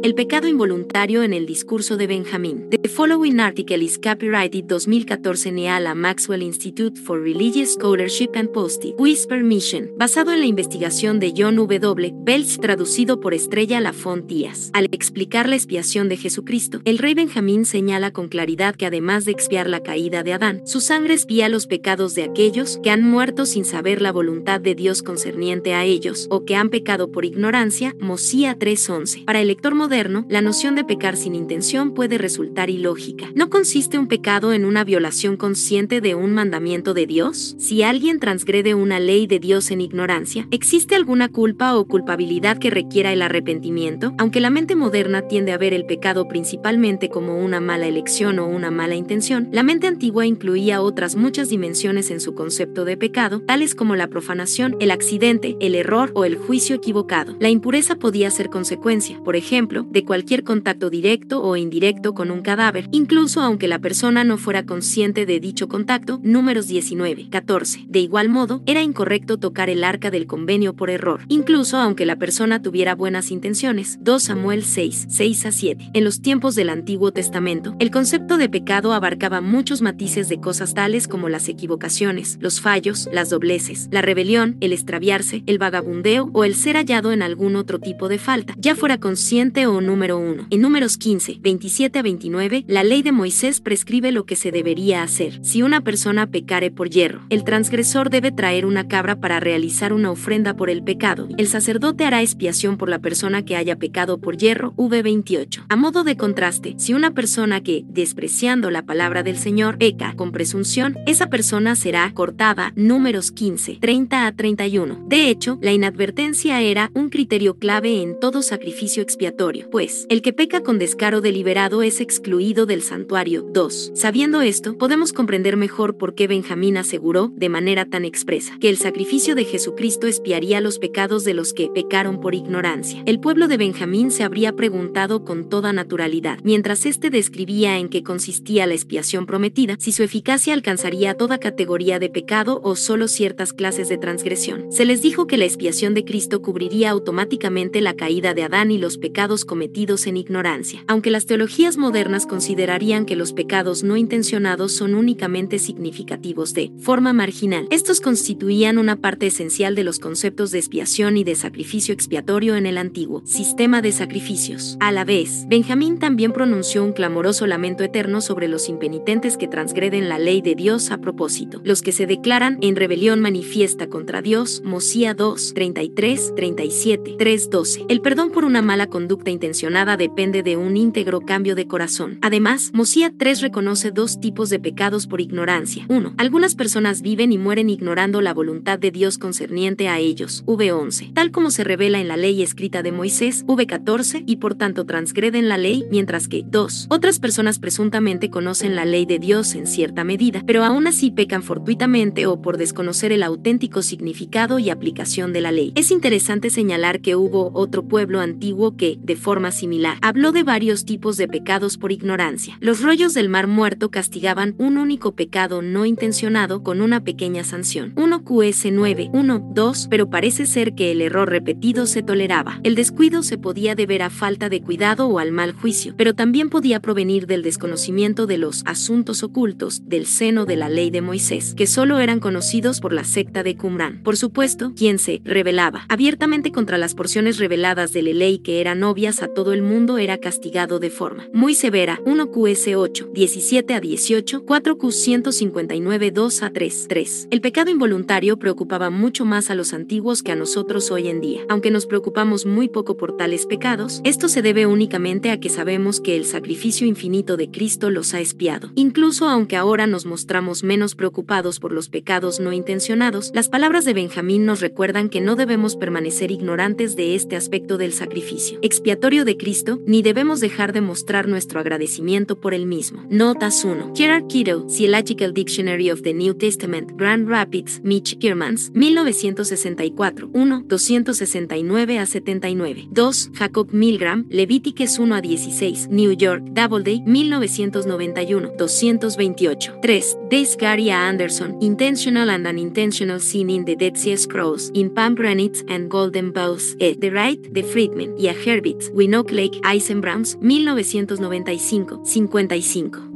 El pecado involuntario en el discurso de Benjamín. The following article is copyrighted 2014 Neala Maxwell Institute for Religious Scholarship and posted with permission, basado en la investigación de John W. Belch traducido por Estrella Lafont Díaz. Al explicar la expiación de Jesucristo, el rey Benjamín señala con claridad que además de expiar la caída de Adán, su sangre expía los pecados de aquellos que han muerto sin saber la voluntad de Dios concerniente a ellos, o que han pecado por ignorancia, Mosía 3.11. Para el lector moderno, la noción de pecar sin intención puede resultar ilógica. ¿No consiste un pecado en una violación consciente de un mandamiento de Dios? Si alguien transgrede una ley de Dios en ignorancia, ¿existe alguna culpa o culpabilidad que requiera el arrepentimiento? Aunque la mente moderna tiende a ver el pecado principalmente como una mala elección o una mala intención, la mente antigua incluía otras muchas dimensiones en su concepto de pecado, tales como la profanación, el accidente, el error o el juicio equivocado. La impureza podía ser consecuencia, por ejemplo, de cualquier contacto directo o indirecto con un cadáver, incluso aunque la persona no fuera consciente de dicho contacto. Números 19, 14. De igual modo, era incorrecto tocar el arca del convenio por error, incluso aunque la persona tuviera buenas intenciones. 2 Samuel 6, 6 a 7. En los tiempos del Antiguo Testamento, el concepto de pecado abarcaba muchos matices de cosas tales como las equivocaciones, los fallos, las dobleces, la rebelión, el extraviarse, el vagabundeo o el ser hallado en algún otro tipo de falta, ya fuera consciente o número 1. En números 15, 27 a 29, la ley de Moisés prescribe lo que se debería hacer. Si una persona pecare por hierro, el transgresor debe traer una cabra para realizar una ofrenda por el pecado. El sacerdote hará expiación por la persona que haya pecado por hierro. V28. A modo de contraste, si una persona que, despreciando la palabra del Señor, peca con presunción, esa persona será cortada. Números 15, 30 a 31. De hecho, la inadvertencia era un criterio clave en todo sacrificio expiatorio, pues el que peca con descaro deliberado es excluido del santuario. 2. Sabiendo esto, podemos comprender mejor por qué Benjamín aseguró, de manera tan expresa, que el sacrificio de Jesucristo espiaría los pecados de los que pecaron por ignorancia. El pueblo de Benjamín se habría preguntado con toda naturalidad, mientras éste describía en qué consistía la expiación prometida, si su eficacia alcanzaría toda categoría de pecado o solo ciertas clases de transgresión. Se les dijo que la expiación de Cristo cubriría automáticamente la caída de Adán y los pecados cometidos en ignorancia, aunque las teologías modernas considerarían que los pecados no intencionados son únicamente significativos de forma marginal. Estos constituían una parte esencial de los conceptos de expiación y de sacrificio expiatorio en el antiguo sistema de sacrificios. A la vez, Benjamín también pronunció un clamoroso lamento eterno sobre los impenitentes que transgreden la ley de Dios a propósito, los que se declaran en rebelión manifiesta contra Dios, Mosía 2, 33, 37, 3, 12. El perdón por una mala conducta intencional depende de un íntegro cambio de corazón. Además, Mosía 3 reconoce dos tipos de pecados por ignorancia. 1. Algunas personas viven y mueren ignorando la voluntad de Dios concerniente a ellos. V11. Tal como se revela en la ley escrita de Moisés. V14. Y por tanto transgreden la ley, mientras que 2. Otras personas presuntamente conocen la ley de Dios en cierta medida, pero aún así pecan fortuitamente o por desconocer el auténtico significado y aplicación de la ley. Es interesante señalar que hubo otro pueblo antiguo que, de similar, Habló de varios tipos de pecados por ignorancia. Los rollos del mar muerto castigaban un único pecado no intencionado con una pequeña sanción. 1 QS 9, 1, 2, pero parece ser que el error repetido se toleraba. El descuido se podía deber a falta de cuidado o al mal juicio, pero también podía provenir del desconocimiento de los asuntos ocultos del seno de la ley de Moisés, que solo eran conocidos por la secta de Qumran. Por supuesto, quien se rebelaba abiertamente contra las porciones reveladas de la ley que eran obvias a todo el mundo era castigado de forma muy severa. 1 QS 8, 17 a 18, 4 Q 159 2 a 3, 3. El pecado involuntario preocupaba mucho más a los antiguos que a nosotros hoy en día. Aunque nos preocupamos muy poco por tales pecados, esto se debe únicamente a que sabemos que el sacrificio infinito de Cristo los ha espiado. Incluso aunque ahora nos mostramos menos preocupados por los pecados no intencionados, las palabras de Benjamín nos recuerdan que no debemos permanecer ignorantes de este aspecto del sacrificio expiatorio de Cristo ni debemos dejar de mostrar nuestro agradecimiento por el mismo. Notas 1. Gerard Kittle, Theological Dictionary of the New Testament, Grand Rapids, Mitch Kiermans, 1964. 1. 269 a 79. 2. Jacob Milgram, Levíticas 1 a 16, New York, Doubleday, 1991. 228. 3. Gary A. Anderson, Intentional and Unintentional Sin in the Dead Sea Scrolls, in Pomegranates and Golden Bowls, ed. The Wright, The Friedman, y a Herbitz, Winock Lake Eisenbrowns, 1995, 55.